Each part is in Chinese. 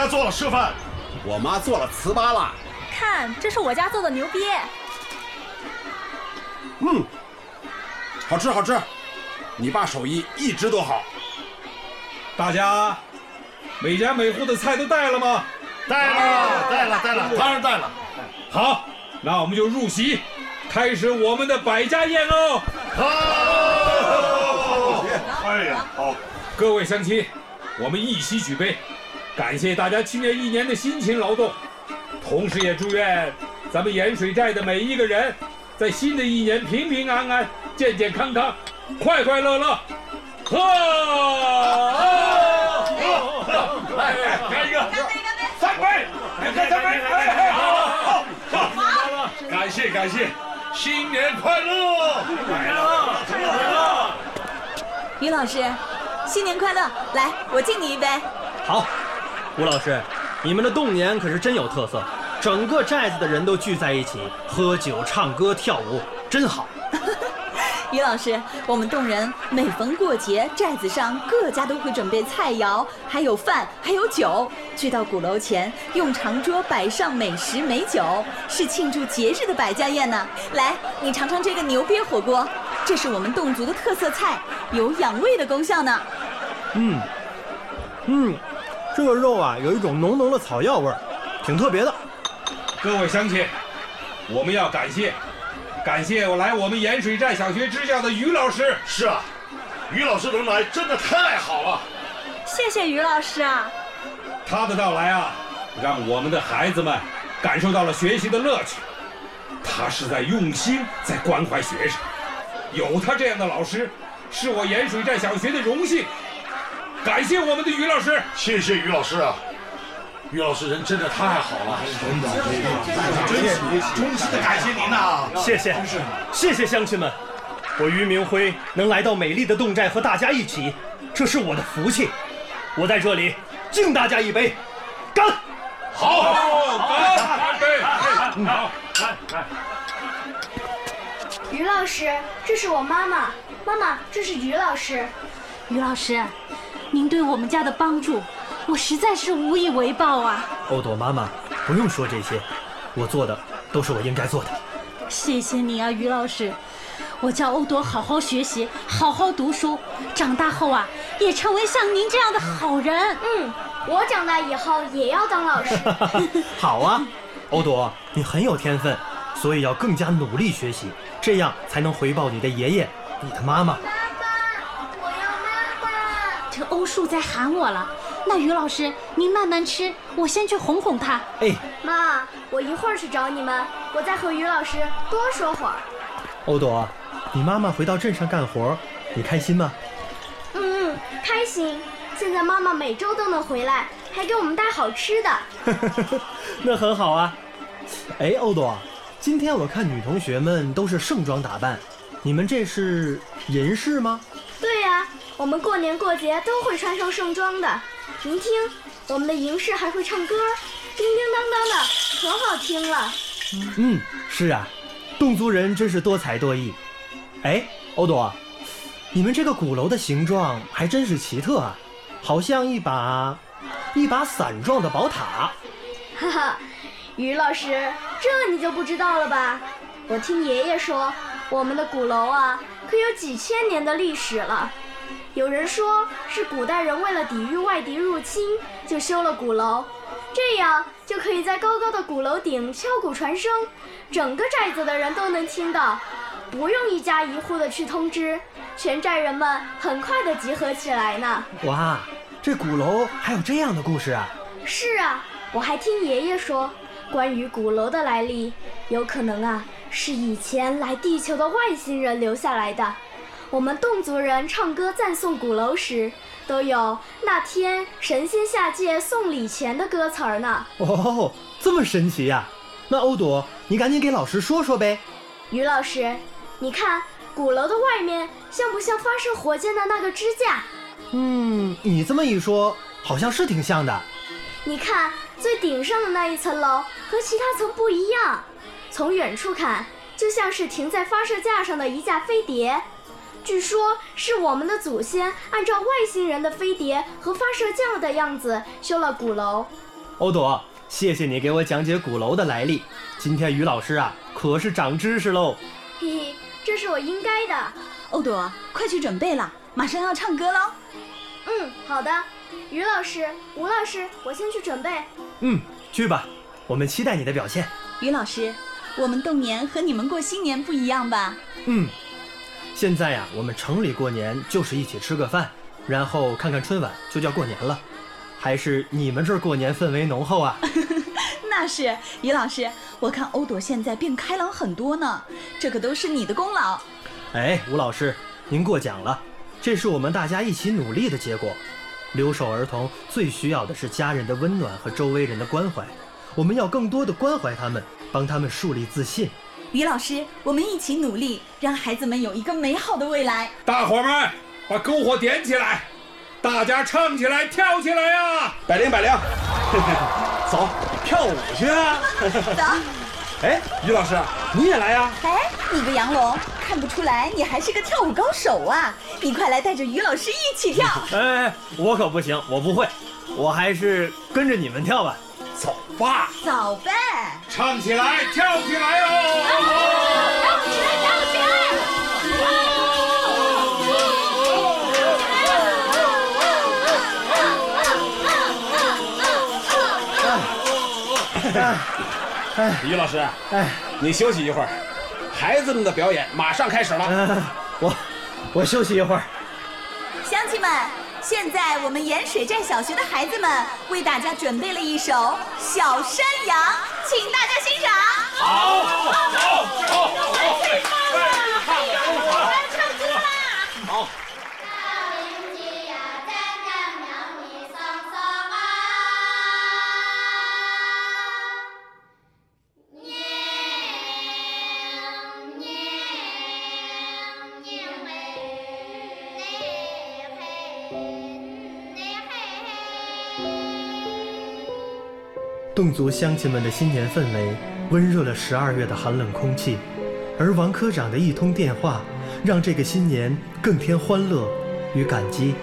家做了示范，我妈做了糍粑啦。看，这是我家做的牛瘪。嗯，好吃好吃，你爸手艺一直都好。大家每家每户的菜都带了吗？带了，带了，带了，当然带了。好，那我们就入席，开始我们的百家宴哦。好，哎呀，好，各位乡亲，我们一起举杯，感谢大家去年一年的辛勤劳动，同时也祝愿咱们盐水寨的每一个人，在新的一年平平安安、健健康康、快快乐乐。喝！来，干一个，干杯，来干杯！哎哎，好，好，好，感谢感谢，新年快乐！来了，来了。于老师，新年快乐！来，我敬你一杯。好，吴老师，你们的动年可是真有特色，整个寨子的人都聚在一起喝酒、唱歌、跳舞，真好。于老师，我们洞人每逢过节，寨子上各家都会准备菜肴，还有饭，还有酒，聚到鼓楼前，用长桌摆上美食美酒，是庆祝节日的百家宴呢。来，你尝尝这个牛瘪火锅，这是我们侗族的特色菜，有养胃的功效呢。嗯，嗯，这个肉啊，有一种浓浓的草药味儿，挺特别的。各位乡亲，我们要感谢。感谢我来我们盐水寨小学支教的于老师。是啊，于老师能来真的太好了。谢谢于老师啊。他的到来啊，让我们的孩子们感受到了学习的乐趣。他是在用心在关怀学生，有他这样的老师，是我盐水寨小学的荣幸。感谢我们的于老师。谢谢于老师啊。于老师人真的太好了，真的，真是衷心的感谢您呐！谢谢，谢谢乡亲们，我于明辉能来到美丽的侗寨和大家一起，这是我的福气。我在这里敬大家一杯，干！好，干！干杯！好，来来。于老师，这是我妈妈，妈妈，这是于老师。于老师，您对我们家的帮助。我实在是无以为报啊！欧朵妈妈，不用说这些，我做的都是我应该做的。谢谢你啊，于老师，我叫欧朵好好学习，好好读书，长大后啊，也成为像您这样的好人。嗯，我长大以后也要当老师。好啊，欧朵，你很有天分，所以要更加努力学习，这样才能回报你的爷爷，你的妈妈。树在喊我了。那于老师，您慢慢吃，我先去哄哄他。哎，妈，我一会儿去找你们，我再和于老师多说会儿。欧朵，你妈妈回到镇上干活，你开心吗？嗯，开心。现在妈妈每周都能回来，还给我们带好吃的。那很好啊。哎，欧朵，今天我看女同学们都是盛装打扮，你们这是银饰吗？我们过年过节都会穿上盛装的。您听，我们的银饰还会唱歌，叮叮当当的，可好听了。嗯，是啊，侗族人真是多才多艺。哎，欧朵，你们这个鼓楼的形状还真是奇特啊，好像一把一把伞状的宝塔。哈哈，于老师，这你就不知道了吧？我听爷爷说，我们的鼓楼啊，可有几千年的历史了。有人说是古代人为了抵御外敌入侵，就修了鼓楼，这样就可以在高高的鼓楼顶敲鼓传声，整个寨子的人都能听到，不用一家一户的去通知，全寨人们很快的集合起来呢。哇，这鼓楼还有这样的故事啊！是啊，我还听爷爷说，关于鼓楼的来历，有可能啊是以前来地球的外星人留下来的。我们侗族人唱歌赞颂鼓楼时，都有那天神仙下界送礼钱的歌词儿呢。哦，这么神奇呀！那欧朵，你赶紧给老师说说呗。于老师，你看鼓楼的外面像不像发射火箭的那个支架？嗯，你这么一说，好像是挺像的。你看最顶上的那一层楼和其他层不一样，从远处看就像是停在发射架上的一架飞碟。据说，是我们的祖先按照外星人的飞碟和发射架的样子修了鼓楼。欧朵，谢谢你给我讲解鼓楼的来历。今天于老师啊，可是长知识喽。嘿嘿，这是我应该的。欧朵，快去准备了，马上要唱歌喽。嗯，好的。于老师、吴老师，我先去准备。嗯，去吧，我们期待你的表现。于老师，我们动年和你们过新年不一样吧？嗯，现在呀，我们城里过年就是一起吃个饭，然后看看春晚，就叫过年了。还是你们这儿过年氛围浓厚啊？那是，于老师，我看欧朵现在变开朗很多呢，这可都是你的功劳。哎，吴老师，您过奖了，这是我们大家一起努力的结果。留守儿童最需要的是家人的温暖和周围人的关怀，我们要更多的关怀他们，帮他们树立自信。于老师，我们一起努力，让孩子们有一个美好的未来。大伙儿们，把篝火点起来，大家唱起来，跳起来呀！百灵百灵，走，跳舞去啊！走。哎，于老师，你也来呀？哎，你个杨龙，看不出来你还是个跳舞高手啊！你快来带着于老师一起跳。哎，我可不行，我不会，我还是跟着你们跳吧。走吧，走呗，唱起来，跳起来哦！跳起来，跳起来！于老师，哎，你休息一会儿，孩子们的表演马上开始了。嗯，我我休息一会儿。乡亲们，现在我们盐水寨小学的孩子们为大家准备了一首《小山羊》，请大家欣赏。好，好，好，好，侗族乡亲们的新年氛围温热了十二月的寒冷空气，而王科长的一通电话，让这个新年更添欢乐与感激。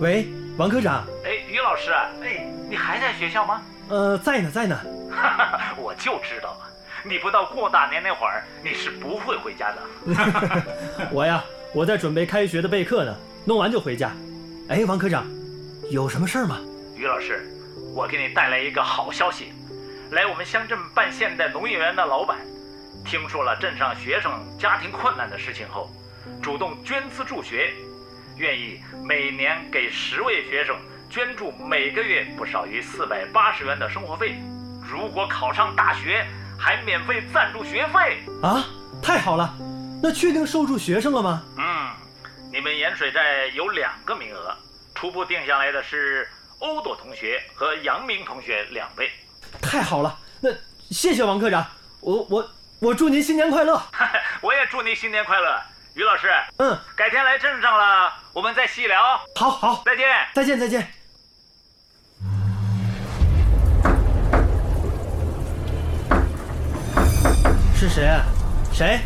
喂，王科长。哎，于老师，哎，你还在学校吗？呃，在呢，在呢。哈哈，我就知道啊，你不到过大年那会儿，你是不会回家的。我呀，我在准备开学的备课呢，弄完就回家。哎，王科长，有什么事儿吗？于老师，我给你带来一个好消息，来我们乡镇办现代农业园的老板，听说了镇上学生家庭困难的事情后，主动捐资助学，愿意每年给十位学生捐助每个月不少于四百八十元的生活费，如果考上大学，还免费赞助学费。啊，太好了！那确定收住学生了吗？嗯，你们盐水寨有两个名额，初步定下来的是欧朵同学和杨明同学两位。太好了，那谢谢王科长，我我我祝您新年快乐。我也祝您新年快乐，于老师。嗯，改天来镇上了，我们再细聊。好好，再见。再见再见。是谁？谁？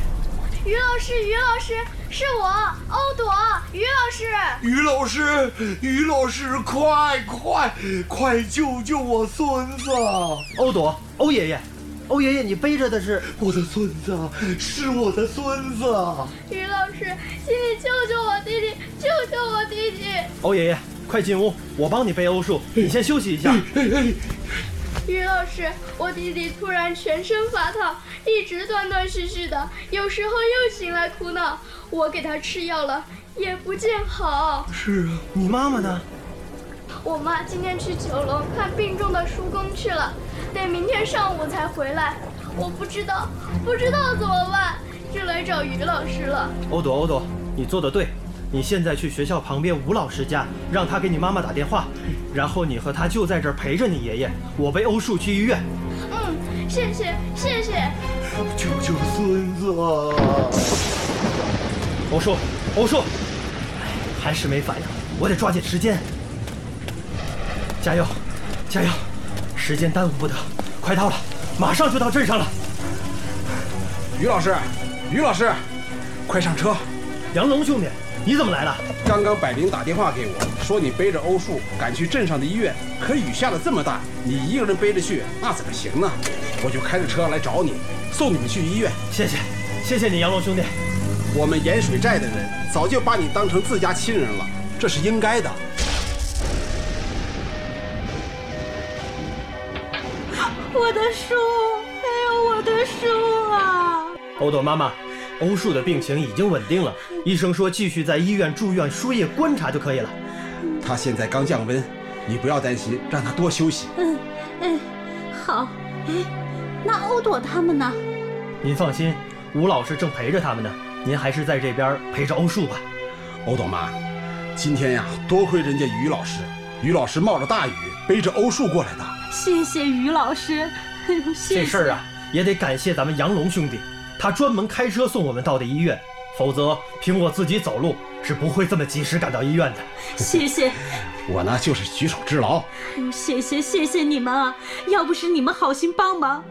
于老师，于老师，是我，欧朵。于老师，于老师，于老师，快快快救救我孙子！欧朵，欧爷爷，欧爷爷，你背着的是我的孙子，是我的孙子。于老师，请你救救我弟弟，救救我弟弟！欧爷爷，快进屋，我帮你背欧树，你先休息一下。于老师，我弟弟突然全身发烫，一直断断续续的，有时候又醒来哭闹。我给他吃药了，也不见好。是啊，你妈妈呢？我妈今天去九龙看病重的叔公去了，得明天上午才回来。我不知道，不知道怎么办，就来找于老师了。欧朵，欧朵，你做的对，你现在去学校旁边吴老师家，让他给你妈妈打电话，然后你和他就在这儿陪着你爷爷。我背欧树去医院。嗯，谢谢，谢谢。救救孙子！欧树，欧树，哎，还是没反应，我得抓紧时间。加油，加油，时间耽误不得，快到了，马上就到镇上了。于老师，于老师，快上车！杨龙兄弟，你怎么来了？刚刚百灵打电话给我，说你背着欧树赶去镇上的医院，可雨下的这么大，你一个人背着去，那怎么行呢？我就开着车来找你，送你们去医院。谢谢，谢谢你，杨龙兄弟。我们盐水寨的人早就把你当成自家亲人了，这是应该的。我的书，哎呦，我的书啊！欧朵妈妈，欧树的病情已经稳定了，医生说继续在医院住院输液观察就可以了。他现在刚降温，你不要担心，让他多休息。嗯，嗯，好。哎，那欧朵他们呢？您放心，吴老师正陪着他们呢。您还是在这边陪着欧树吧。欧朵妈，今天呀，多亏人家于老师，于老师冒着大雨背着欧树过来的。谢谢于老师，谢谢。这事儿啊，也得感谢咱们杨龙兄弟，他专门开车送我们到的医院，否则凭我自己走路是不会这么及时赶到医院的。谢谢。我呢，就是举手之劳。哎呦，谢谢谢谢你们啊！要不是你们好心帮忙，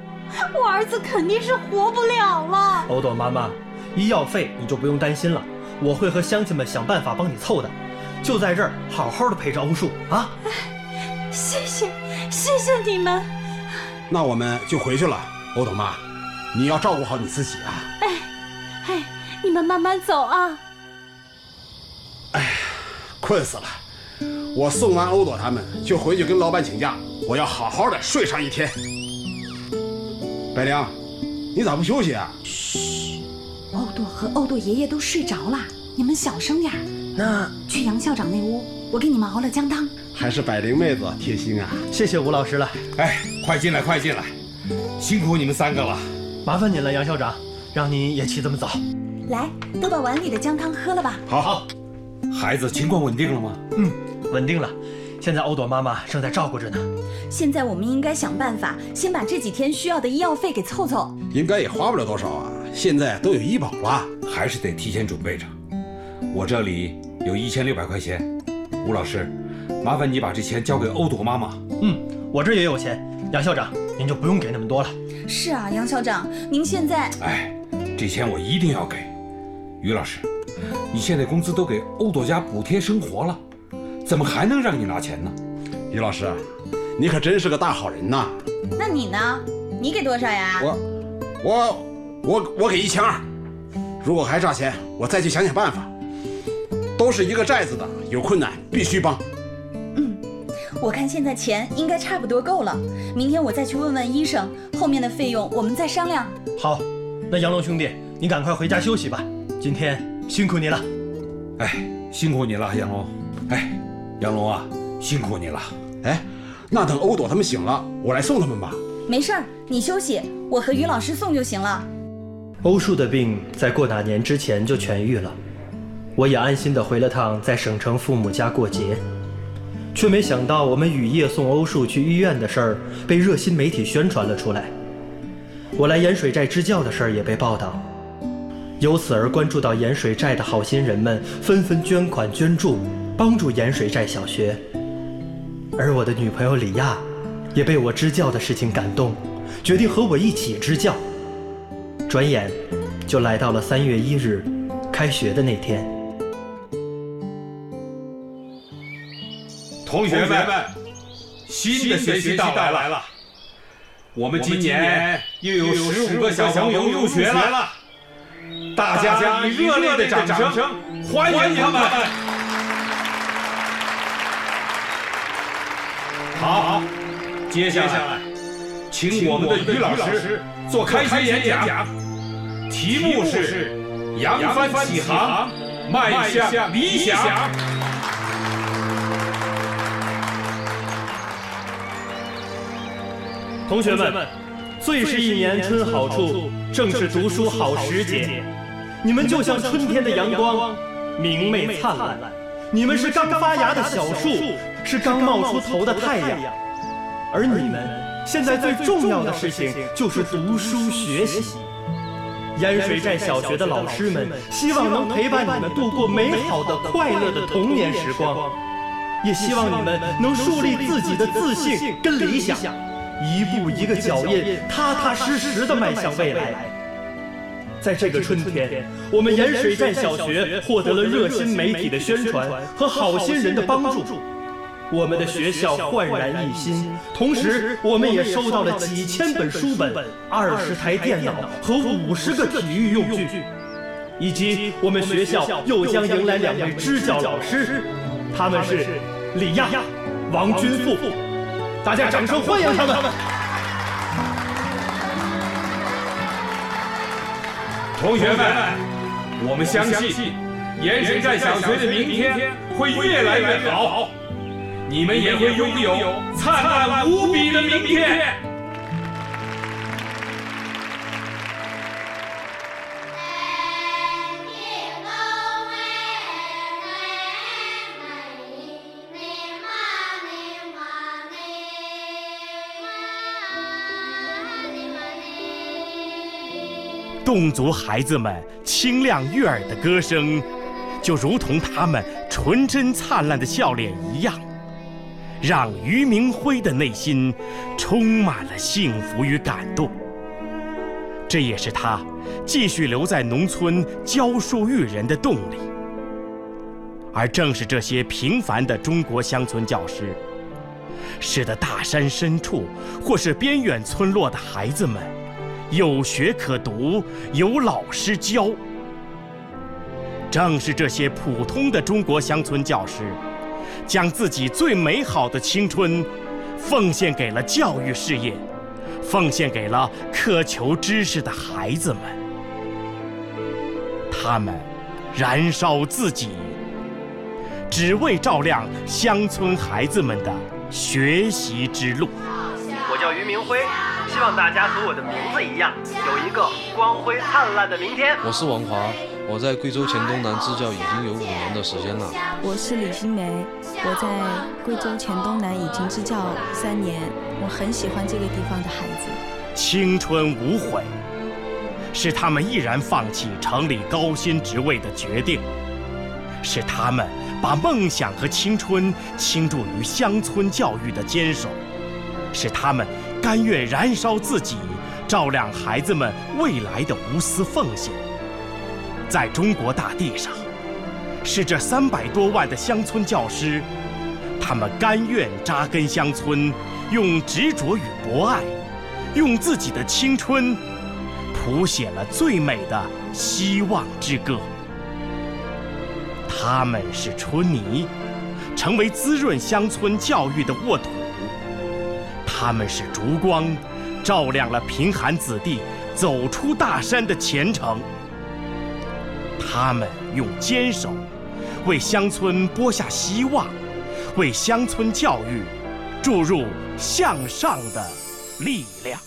我儿子肯定是活不了了。欧朵妈妈，医药费你就不用担心了，我会和乡亲们想办法帮你凑的。就在这儿好好的陪着欧树啊！谢谢谢谢你们。那我们就回去了，欧朵妈，你要照顾好你自己啊。哎哎，你们慢慢走啊。困死了。我送完欧朵他们，就回去跟老板请假，我要好好的睡上一天。白灵，你咋不休息啊？嘘，欧朵和欧朵爷爷都睡着了，你们小声点。那去杨校长那屋，我给你们熬了姜汤。还是百灵妹子贴心啊！谢谢吴老师了。哎，快进来，快进来，辛苦你们三个了。麻烦您了，杨校长，让您也起这么早。来，都把碗里的姜汤喝了吧。好好。孩子情况稳定了吗？嗯，稳定了。现在欧朵妈妈正在照顾着呢。现在我们应该想办法，先把这几天需要的医药费给凑凑。应该也花不了多少啊，现在都有医保了。还是得提前准备着。我这里有一千六百块钱，吴老师，麻烦你把这钱交给欧朵妈妈。嗯，我这也有钱。杨校长，您就不用给那么多了。是啊，杨校长，您现在……哎，这钱我一定要给。于老师，你现在工资都给欧朵家补贴生活了，怎么还能让你拿钱呢？于老师，你可真是个大好人呐。那你呢？你给多少呀？我，我，我，我给一千二。如果还差钱，我再去想想办法。都是一个寨子的，有困难必须帮。嗯，我看现在钱应该差不多够了。明天我再去问问医生，后面的费用我们再商量。好，那杨龙兄弟，你赶快回家休息吧。今天辛苦你了。哎，辛苦你了，杨龙。哎，杨龙啊，辛苦你了。哎，那等欧朵他们醒了，我来送他们吧。没事儿，你休息，我和于老师送就行了。欧树的病在过哪年之前就痊愈了，我也安心的回了趟在省城父母家过节，却没想到我们雨夜送欧树去医院的事儿被热心媒体宣传了出来，我来盐水寨支教的事儿也被报道，由此而关注到盐水寨的好心人们纷纷捐款捐助，帮助盐水寨小学，而我的女朋友李亚也被我支教的事情感动，决定和我一起支教。转眼就来到了三月一日，开学的那天。同学们，新的学期到来了，我们今年又有十五个小朋友入学了，大家以热烈的掌声欢迎他们！好，接下来请我们的于老师做开学演讲。题目是“扬帆起航，迈向理想”。同学们，最是一年春好处，正是读书好时节。你们就像春天的阳光，明媚灿烂。你们是刚发芽的小树，是刚冒出头的太阳。而你们现在最重要的事情就是读书学习。盐水寨小学的老师们希望能陪伴你们度过美好的、快乐的童年时光，也希望你们能树立自己的自信跟理想，一步一个脚印，踏踏实实的迈向未来。在这个春天，我们盐水站小学获得了热心媒体的宣传和好心人的帮助，我们的学校焕然一新。同时，我们也收到了几千本书本、二十台电脑和五十个体育用具，以及我们学校又将迎来两位支教老师，他们是李亚、王军富。大家掌声欢迎他们！同学们，我们相信盐水站小学的明天会越来越好，你们也会拥有灿烂无比的明天。侗族孩子们清亮悦耳的歌声，就如同他们纯真灿烂的笑脸一样，让于明辉的内心充满了幸福与感动。这也是他继续留在农村教书育人的动力。而正是这些平凡的中国乡村教师，使得大山深处或是边远村落的孩子们。有学可读，有老师教。正是这些普通的中国乡村教师，将自己最美好的青春，奉献给了教育事业，奉献给了渴求知识的孩子们。他们燃烧自己，只为照亮乡村孩子们的学习之路。我叫于明辉。希望大家和我的名字一样，有一个光辉灿烂的明天。我是王华，我在贵州黔东南支教已经有五年的时间了。我是李新梅，我在贵州黔东南已经支教三年，我很喜欢这个地方的孩子。青春无悔，是他们毅然放弃城里高薪职位的决定，是他们把梦想和青春倾注于乡村教育的坚守，是他们。甘愿燃烧自己，照亮孩子们未来的无私奉献，在中国大地上，是这三百多万的乡村教师，他们甘愿扎根乡村，用执着与博爱，用自己的青春，谱写了最美的希望之歌。他们是春泥，成为滋润乡村教育的沃土。他们是烛光，照亮了贫寒子弟走出大山的前程。他们用坚守，为乡村播下希望，为乡村教育注入向上的力量。